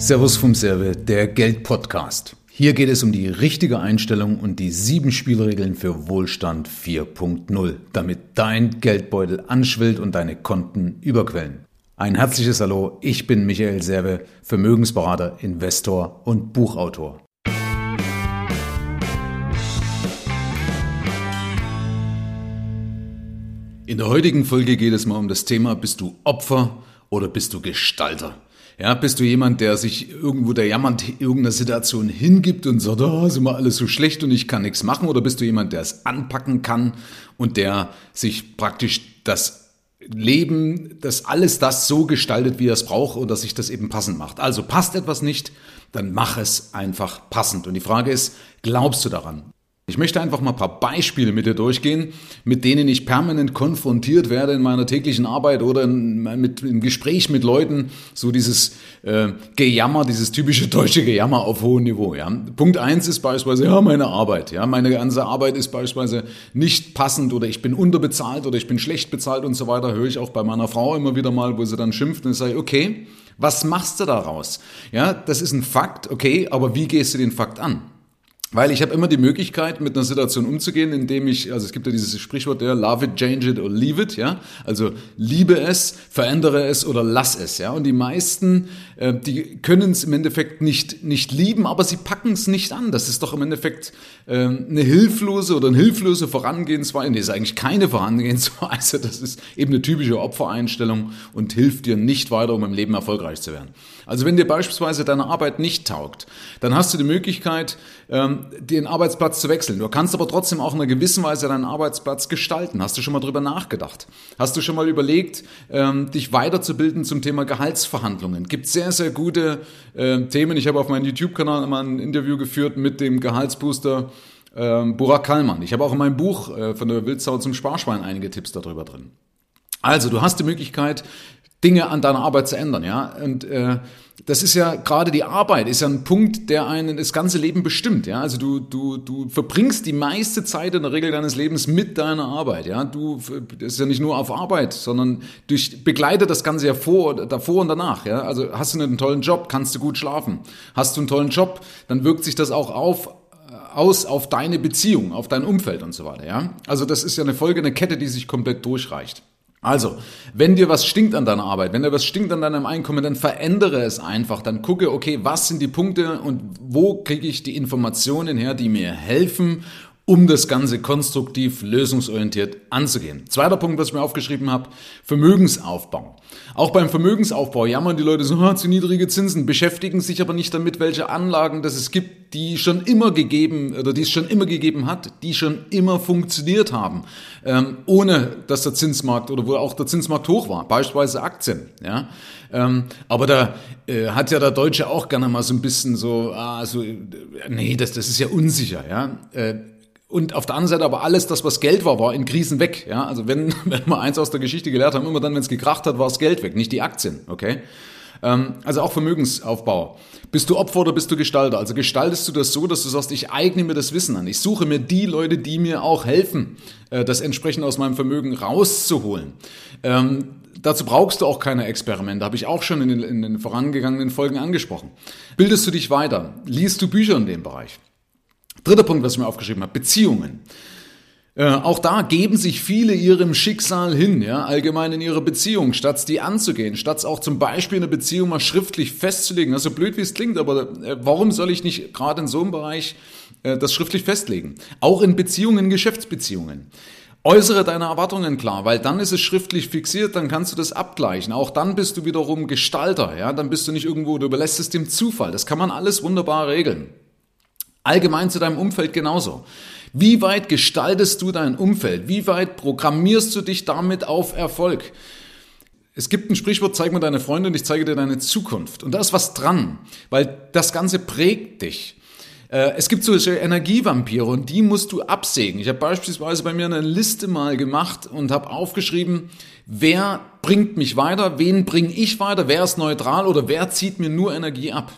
Servus vom Serve, der Geld-Podcast. Hier geht es um die richtige Einstellung und die sieben Spielregeln für Wohlstand 4.0, damit dein Geldbeutel anschwillt und deine Konten überquellen. Ein herzliches Hallo, ich bin Michael Serve, Vermögensberater, Investor und Buchautor. In der heutigen Folge geht es mal um das Thema, bist du Opfer oder bist du Gestalter? Ja, bist du jemand, der sich irgendwo der jammernd irgendeiner Situation hingibt und sagt, oh, ist immer alles so schlecht und ich kann nichts machen? Oder bist du jemand, der es anpacken kann und der sich praktisch das Leben, dass alles das so gestaltet, wie er es braucht und dass sich das eben passend macht. Also passt etwas nicht, dann mach es einfach passend. Und die Frage ist, glaubst du daran? Ich möchte einfach mal ein paar Beispiele mit dir durchgehen, mit denen ich permanent konfrontiert werde in meiner täglichen Arbeit oder in, mit, im Gespräch mit Leuten. So dieses äh, Gejammer, dieses typische deutsche Gejammer auf hohem Niveau. Ja. Punkt eins ist beispielsweise, ja, meine Arbeit. Ja, meine ganze Arbeit ist beispielsweise nicht passend oder ich bin unterbezahlt oder ich bin schlecht bezahlt und so weiter. Höre ich auch bei meiner Frau immer wieder mal, wo sie dann schimpft und ich sage, okay, was machst du daraus? Ja, das ist ein Fakt, okay, aber wie gehst du den Fakt an? Weil ich habe immer die Möglichkeit, mit einer Situation umzugehen, indem ich, also es gibt ja dieses Sprichwort, ja, love it, change it or leave it, ja. Also liebe es, verändere es oder lass es, ja. Und die meisten, äh, die können es im Endeffekt nicht, nicht lieben, aber sie packen es nicht an. Das ist doch im Endeffekt äh, eine hilflose oder eine hilflose Vorangehensweise. Nee, ist eigentlich keine Vorangehensweise. Das ist eben eine typische Opfereinstellung und hilft dir nicht weiter, um im Leben erfolgreich zu werden. Also wenn dir beispielsweise deine Arbeit nicht taugt, dann hast du die Möglichkeit, ähm, den Arbeitsplatz zu wechseln. Du kannst aber trotzdem auch in einer gewissen Weise deinen Arbeitsplatz gestalten. Hast du schon mal drüber nachgedacht? Hast du schon mal überlegt, ähm, dich weiterzubilden zum Thema Gehaltsverhandlungen? Gibt sehr, sehr gute äh, Themen. Ich habe auf meinem YouTube-Kanal mal ein Interview geführt mit dem Gehaltsbooster ähm, Burak Kallmann. Ich habe auch in meinem Buch äh, von der Wildsau zum Sparschwein einige Tipps darüber drin. Also, du hast die Möglichkeit, Dinge an deiner Arbeit zu ändern, ja. Und äh, das ist ja gerade die Arbeit, ist ja ein Punkt, der einen das ganze Leben bestimmt, ja. Also du du du verbringst die meiste Zeit in der Regel deines Lebens mit deiner Arbeit, ja. Du das ist ja nicht nur auf Arbeit, sondern durch begleitet das Ganze ja vor, davor und danach, ja. Also hast du einen tollen Job, kannst du gut schlafen. Hast du einen tollen Job, dann wirkt sich das auch auf aus auf deine Beziehung, auf dein Umfeld und so weiter, ja. Also das ist ja eine Folge, eine Kette, die sich komplett durchreicht. Also, wenn dir was stinkt an deiner Arbeit, wenn dir was stinkt an deinem Einkommen, dann verändere es einfach. Dann gucke, okay, was sind die Punkte und wo kriege ich die Informationen her, die mir helfen, um das Ganze konstruktiv, lösungsorientiert anzugehen. Zweiter Punkt, was ich mir aufgeschrieben habe, Vermögensaufbau. Auch beim Vermögensaufbau jammern die Leute so, ah, zu niedrige Zinsen, beschäftigen sich aber nicht damit, welche Anlagen das es gibt, die schon immer gegeben oder die es schon immer gegeben hat, die schon immer funktioniert haben, ähm, ohne dass der Zinsmarkt oder wo auch der Zinsmarkt hoch war, beispielsweise Aktien. Ja, ähm, aber da äh, hat ja der Deutsche auch gerne mal so ein bisschen so, ah, so, äh, nee, das, das ist ja unsicher. Ja. Äh, und auf der anderen Seite aber alles, das was Geld war, war in Krisen weg. Ja, also wenn, wenn wir eins aus der Geschichte gelernt haben, immer dann, wenn es gekracht hat, war das Geld weg, nicht die Aktien. Okay. Ähm, also auch Vermögensaufbau. Bist du Opfer oder bist du Gestalter? Also gestaltest du das so, dass du sagst, ich eigne mir das Wissen an. Ich suche mir die Leute, die mir auch helfen, äh, das entsprechend aus meinem Vermögen rauszuholen. Ähm, dazu brauchst du auch keine Experimente, habe ich auch schon in den, in den vorangegangenen Folgen angesprochen. Bildest du dich weiter? Liest du Bücher in dem Bereich? Dritter Punkt, was ich mir aufgeschrieben habe, Beziehungen. Äh, auch da geben sich viele ihrem Schicksal hin, ja, allgemein in ihrer Beziehung, statt die anzugehen, statt auch zum Beispiel eine Beziehung mal schriftlich festzulegen. Also blöd wie es klingt, aber äh, warum soll ich nicht gerade in so einem Bereich äh, das schriftlich festlegen? Auch in Beziehungen, Geschäftsbeziehungen. Äußere deine Erwartungen klar, weil dann ist es schriftlich fixiert, dann kannst du das abgleichen. Auch dann bist du wiederum Gestalter, ja, dann bist du nicht irgendwo, du überlässt es dem Zufall. Das kann man alles wunderbar regeln. Allgemein zu deinem Umfeld genauso. Wie weit gestaltest du dein Umfeld? Wie weit programmierst du dich damit auf Erfolg? Es gibt ein Sprichwort, zeig mir deine Freunde und ich zeige dir deine Zukunft. Und da ist was dran, weil das Ganze prägt dich. Äh, es gibt solche Energievampire und die musst du absägen. Ich habe beispielsweise bei mir eine Liste mal gemacht und habe aufgeschrieben, wer bringt mich weiter, wen bringe ich weiter, wer ist neutral oder wer zieht mir nur Energie ab.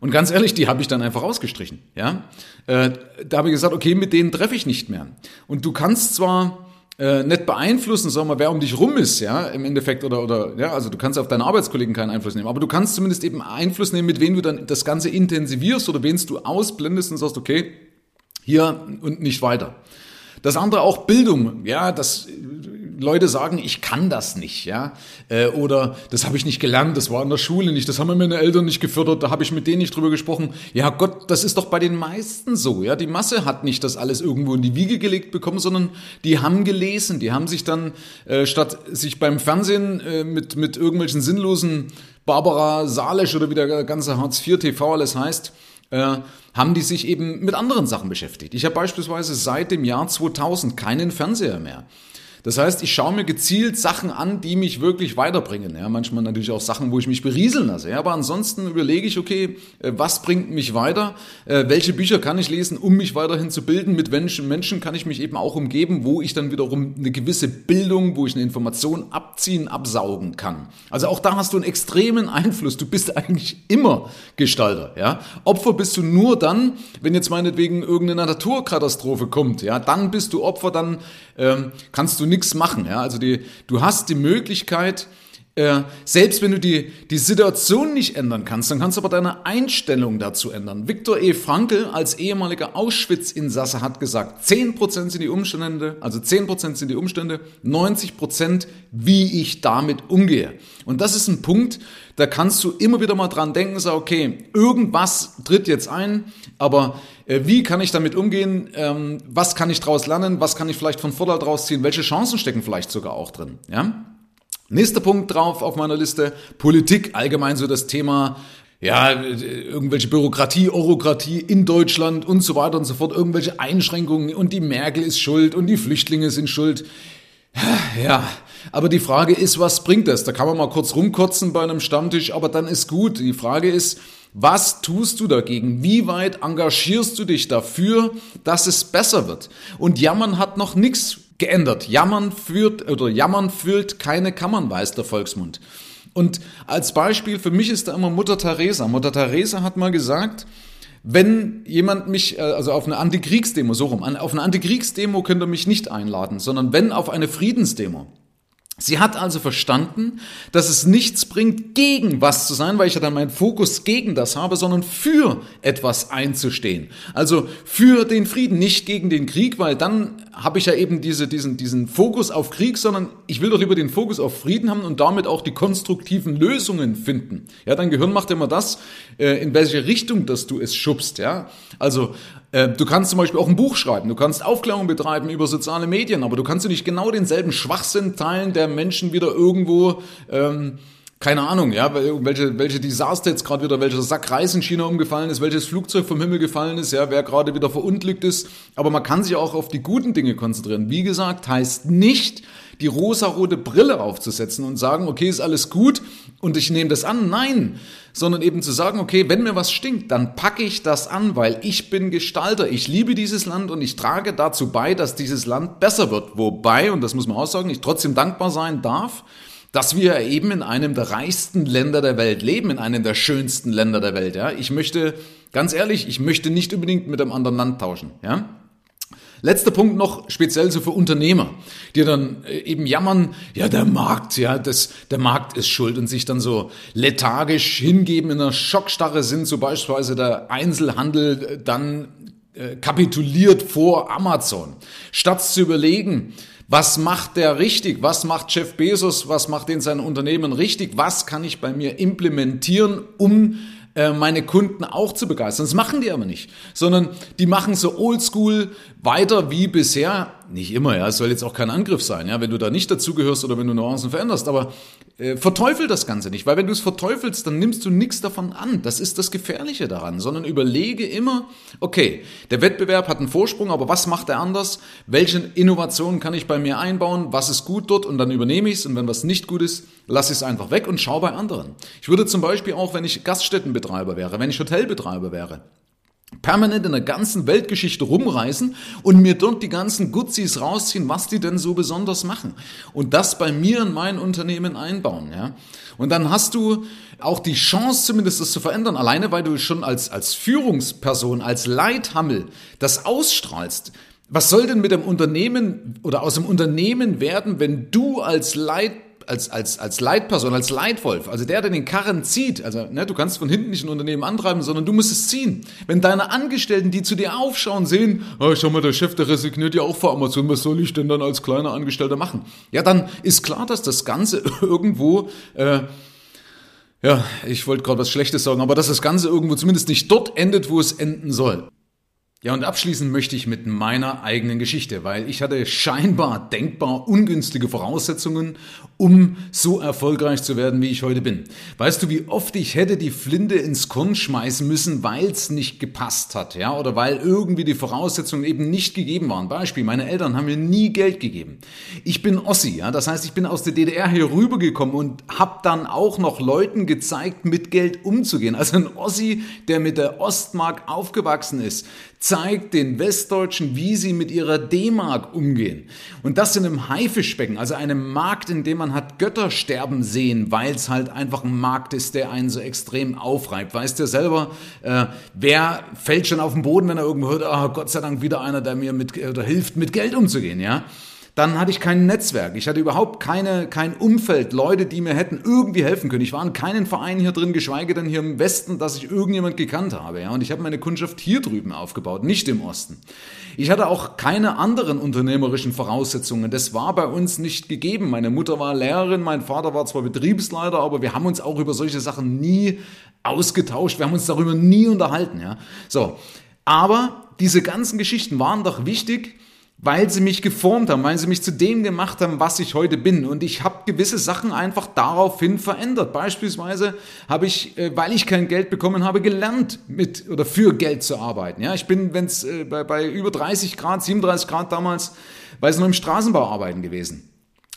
Und ganz ehrlich, die habe ich dann einfach rausgestrichen. Ja? Äh, da habe ich gesagt, okay, mit denen treffe ich nicht mehr. Und du kannst zwar äh, nicht beeinflussen, sagen wir, wer um dich rum ist, ja, im Endeffekt, oder, oder, ja, also du kannst auf deine Arbeitskollegen keinen Einfluss nehmen, aber du kannst zumindest eben Einfluss nehmen, mit wem du dann das Ganze intensivierst oder wen du ausblendest und sagst, okay, hier und nicht weiter. Das andere auch Bildung, ja, das Leute sagen, ich kann das nicht, ja, äh, oder das habe ich nicht gelernt, das war in der Schule nicht, das haben meine Eltern nicht gefördert, da habe ich mit denen nicht drüber gesprochen. Ja, Gott, das ist doch bei den meisten so, ja, die Masse hat nicht das alles irgendwo in die Wiege gelegt bekommen, sondern die haben gelesen, die haben sich dann äh, statt sich beim Fernsehen äh, mit mit irgendwelchen sinnlosen Barbara Salesch oder wie der ganze Hartz IV TV alles heißt, äh, haben die sich eben mit anderen Sachen beschäftigt. Ich habe beispielsweise seit dem Jahr 2000 keinen Fernseher mehr. Das heißt, ich schaue mir gezielt Sachen an, die mich wirklich weiterbringen. Ja, manchmal natürlich auch Sachen, wo ich mich berieseln lasse. Ja, aber ansonsten überlege ich, okay, äh, was bringt mich weiter? Äh, welche Bücher kann ich lesen, um mich weiterhin zu bilden? Mit welchen Menschen kann ich mich eben auch umgeben, wo ich dann wiederum eine gewisse Bildung, wo ich eine Information abziehen, absaugen kann. Also auch da hast du einen extremen Einfluss. Du bist eigentlich immer Gestalter. Ja, Opfer bist du nur dann, wenn jetzt meinetwegen irgendeine Naturkatastrophe kommt. Ja, dann bist du Opfer, dann ähm, kannst du nichts machen. Ja? Also die, du hast die Möglichkeit, äh, selbst wenn du die, die Situation nicht ändern kannst, dann kannst du aber deine Einstellung dazu ändern. Viktor E. Frankl als ehemaliger Auschwitz-Insasse hat gesagt, 10% sind die Umstände, also 10% sind die Umstände, 90% wie ich damit umgehe. Und das ist ein Punkt, da kannst du immer wieder mal dran denken, sag, okay, irgendwas tritt jetzt ein, aber äh, wie kann ich damit umgehen? Ähm, was kann ich daraus lernen? Was kann ich vielleicht von Vorteil daraus ziehen? Welche Chancen stecken vielleicht sogar auch drin? Ja? Nächster Punkt drauf auf meiner Liste, Politik, allgemein so das Thema ja, irgendwelche Bürokratie, Orokratie in Deutschland und so weiter und so fort, irgendwelche Einschränkungen und die Merkel ist schuld und die Flüchtlinge sind schuld. Ja, aber die Frage ist, was bringt das? Da kann man mal kurz rumkotzen bei einem Stammtisch, aber dann ist gut. Die Frage ist, was tust du dagegen? Wie weit engagierst du dich dafür, dass es besser wird? Und Jammern hat noch nichts geändert. Jammern führt oder Jammern füllt keine Kammern, weiß der Volksmund. Und als Beispiel für mich ist da immer Mutter Teresa. Mutter Teresa hat mal gesagt, wenn jemand mich, äh, also auf eine Antikriegsdemo, so rum, auf eine Antikriegsdemo könnt ihr mich nicht einladen, sondern wenn auf eine Friedensdemo. Sie hat also verstanden, dass es nichts bringt, gegen was zu sein, weil ich ja dann meinen Fokus gegen das habe, sondern für etwas einzustehen. Also für den Frieden, nicht gegen den Krieg, weil dann habe ich ja eben diese, diesen, diesen Fokus auf Krieg, sondern ich will doch lieber den Fokus auf Frieden haben und damit auch die konstruktiven Lösungen finden. Ja, dein Gehirn macht immer das, äh, in welche Richtung, dass du es schubst. Ja, also äh, du kannst zum Beispiel auch ein Buch schreiben, du kannst Aufklärung betreiben über soziale Medien, aber du kannst nicht genau denselben Schwachsinn teilen, der Menschen wieder irgendwo ähm, keine Ahnung, ja, welche, welche Desaster jetzt gerade wieder, welcher Sack Reis in China umgefallen ist, welches Flugzeug vom Himmel gefallen ist, ja, wer gerade wieder verunglückt ist. Aber man kann sich auch auf die guten Dinge konzentrieren. Wie gesagt, heißt nicht, die rosarote Brille aufzusetzen und sagen, okay, ist alles gut und ich nehme das an. Nein, sondern eben zu sagen, okay, wenn mir was stinkt, dann packe ich das an, weil ich bin Gestalter. Ich liebe dieses Land und ich trage dazu bei, dass dieses Land besser wird. Wobei, und das muss man auch sagen, ich trotzdem dankbar sein darf, dass wir eben in einem der reichsten Länder der Welt leben, in einem der schönsten Länder der Welt. Ja, ich möchte, ganz ehrlich, ich möchte nicht unbedingt mit einem anderen Land tauschen. Ja, Letzter Punkt noch speziell so für Unternehmer, die dann äh, eben jammern, ja, der Markt, ja, das, der Markt ist schuld und sich dann so lethargisch hingeben, in einer Schockstarre sind, so beispielsweise der Einzelhandel äh, dann äh, kapituliert vor Amazon. Statt zu überlegen, was macht der richtig? Was macht Jeff Bezos? Was macht in seinem Unternehmen richtig? Was kann ich bei mir implementieren, um äh, meine Kunden auch zu begeistern. Das machen die aber nicht, sondern die machen so oldschool weiter wie bisher. Nicht immer, ja, es soll jetzt auch kein Angriff sein, ja, wenn du da nicht dazugehörst oder wenn du Nuancen veränderst, aber äh, verteufel das Ganze nicht, weil wenn du es verteufelst, dann nimmst du nichts davon an. Das ist das Gefährliche daran, sondern überlege immer, okay, der Wettbewerb hat einen Vorsprung, aber was macht er anders? Welche Innovationen kann ich bei mir einbauen? Was ist gut dort? Und dann übernehme ich es und wenn was nicht gut ist, lasse ich es einfach weg und schau bei anderen. Ich würde zum Beispiel auch, wenn ich Gaststättenbetreiber wäre, wenn ich Hotelbetreiber wäre, permanent in der ganzen Weltgeschichte rumreisen und mir dort die ganzen Gutsis rausziehen, was die denn so besonders machen. Und das bei mir in mein Unternehmen einbauen, ja. Und dann hast du auch die Chance zumindest das zu verändern, alleine weil du schon als, als Führungsperson, als Leithammel das ausstrahlst. Was soll denn mit dem Unternehmen oder aus dem Unternehmen werden, wenn du als Leit als, als, als Leitperson, als Leitwolf, also der, der den Karren zieht, also ne, du kannst von hinten nicht ein Unternehmen antreiben, sondern du musst es ziehen. Wenn deine Angestellten, die zu dir aufschauen, sehen, oh, schau mal, der Chef, der resigniert ja auch vor Amazon, was soll ich denn dann als kleiner Angestellter machen? Ja, dann ist klar, dass das Ganze irgendwo... Äh, ja, ich wollte gerade was Schlechtes sagen, aber dass das Ganze irgendwo zumindest nicht dort endet, wo es enden soll. Ja, und abschließen möchte ich mit meiner eigenen Geschichte, weil ich hatte scheinbar denkbar ungünstige Voraussetzungen, um so erfolgreich zu werden, wie ich heute bin. Weißt du, wie oft ich hätte die Flinte ins Korn schmeißen müssen, weil es nicht gepasst hat, ja, oder weil irgendwie die Voraussetzungen eben nicht gegeben waren. Beispiel, meine Eltern haben mir nie Geld gegeben. Ich bin Ossi, ja, das heißt, ich bin aus der DDR hier rübergekommen und habe dann auch noch Leuten gezeigt, mit Geld umzugehen. Also ein Ossi, der mit der Ostmark aufgewachsen ist, zeigt den Westdeutschen, wie sie mit ihrer D-Mark umgehen. Und das in einem Haifischbecken, also einem Markt, in dem man hat Götter sterben sehen, weil es halt einfach ein Markt ist, der einen so extrem aufreibt. Weißt du selber, äh, wer fällt schon auf den Boden, wenn er irgendwo hört, oh, Gott sei Dank wieder einer, der mir mit, oder hilft, mit Geld umzugehen, ja? Dann hatte ich kein Netzwerk. Ich hatte überhaupt keine, kein Umfeld, Leute, die mir hätten irgendwie helfen können. Ich war in keinen Verein hier drin, geschweige denn hier im Westen, dass ich irgendjemand gekannt habe. Ja? Und ich habe meine Kundschaft hier drüben aufgebaut, nicht im Osten. Ich hatte auch keine anderen unternehmerischen Voraussetzungen. Das war bei uns nicht gegeben. Meine Mutter war Lehrerin, mein Vater war zwar Betriebsleiter, aber wir haben uns auch über solche Sachen nie ausgetauscht. Wir haben uns darüber nie unterhalten. Ja? So. Aber diese ganzen Geschichten waren doch wichtig, weil sie mich geformt haben, weil sie mich zu dem gemacht haben, was ich heute bin. Und ich habe gewisse Sachen einfach daraufhin verändert. Beispielsweise habe ich, äh, weil ich kein Geld bekommen habe, gelernt mit oder für Geld zu arbeiten. Ja, ich bin, wenn es äh, bei, bei über 30 Grad, 37 Grad damals, weil es noch im Straßenbau arbeiten gewesen.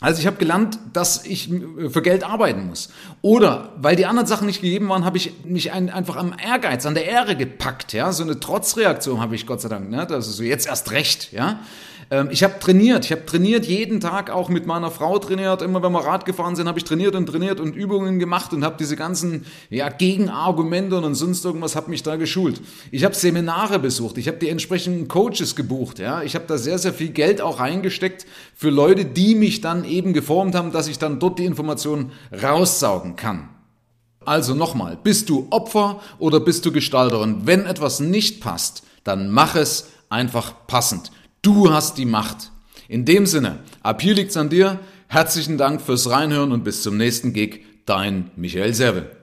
Also ich habe gelernt, dass ich äh, für Geld arbeiten muss. Oder weil die anderen Sachen nicht gegeben waren, habe ich mich ein, einfach am Ehrgeiz, an der Ehre gepackt. Ja, so eine Trotzreaktion habe ich Gott sei Dank. Ne? Das ist so jetzt erst recht. Ja, ähm, ich habe trainiert. Ich habe trainiert jeden Tag, auch mit meiner Frau trainiert. Immer wenn wir Rad gefahren sind, habe ich trainiert und trainiert und Übungen gemacht und habe diese ganzen ja, Gegenargumente und sonst irgendwas habe mich da geschult. Ich habe Seminare besucht. Ich habe die entsprechenden Coaches gebucht. Ja, ich habe da sehr sehr viel Geld auch reingesteckt für Leute, die mich dann eben geformt haben, dass ich dann dort die Informationen raussaugen kann. Also nochmal, bist du Opfer oder bist du Gestalter? Und wenn etwas nicht passt, dann mach es einfach passend. Du hast die Macht. In dem Sinne, ab hier liegt's an dir. Herzlichen Dank fürs Reinhören und bis zum nächsten Gig. Dein Michael Serve.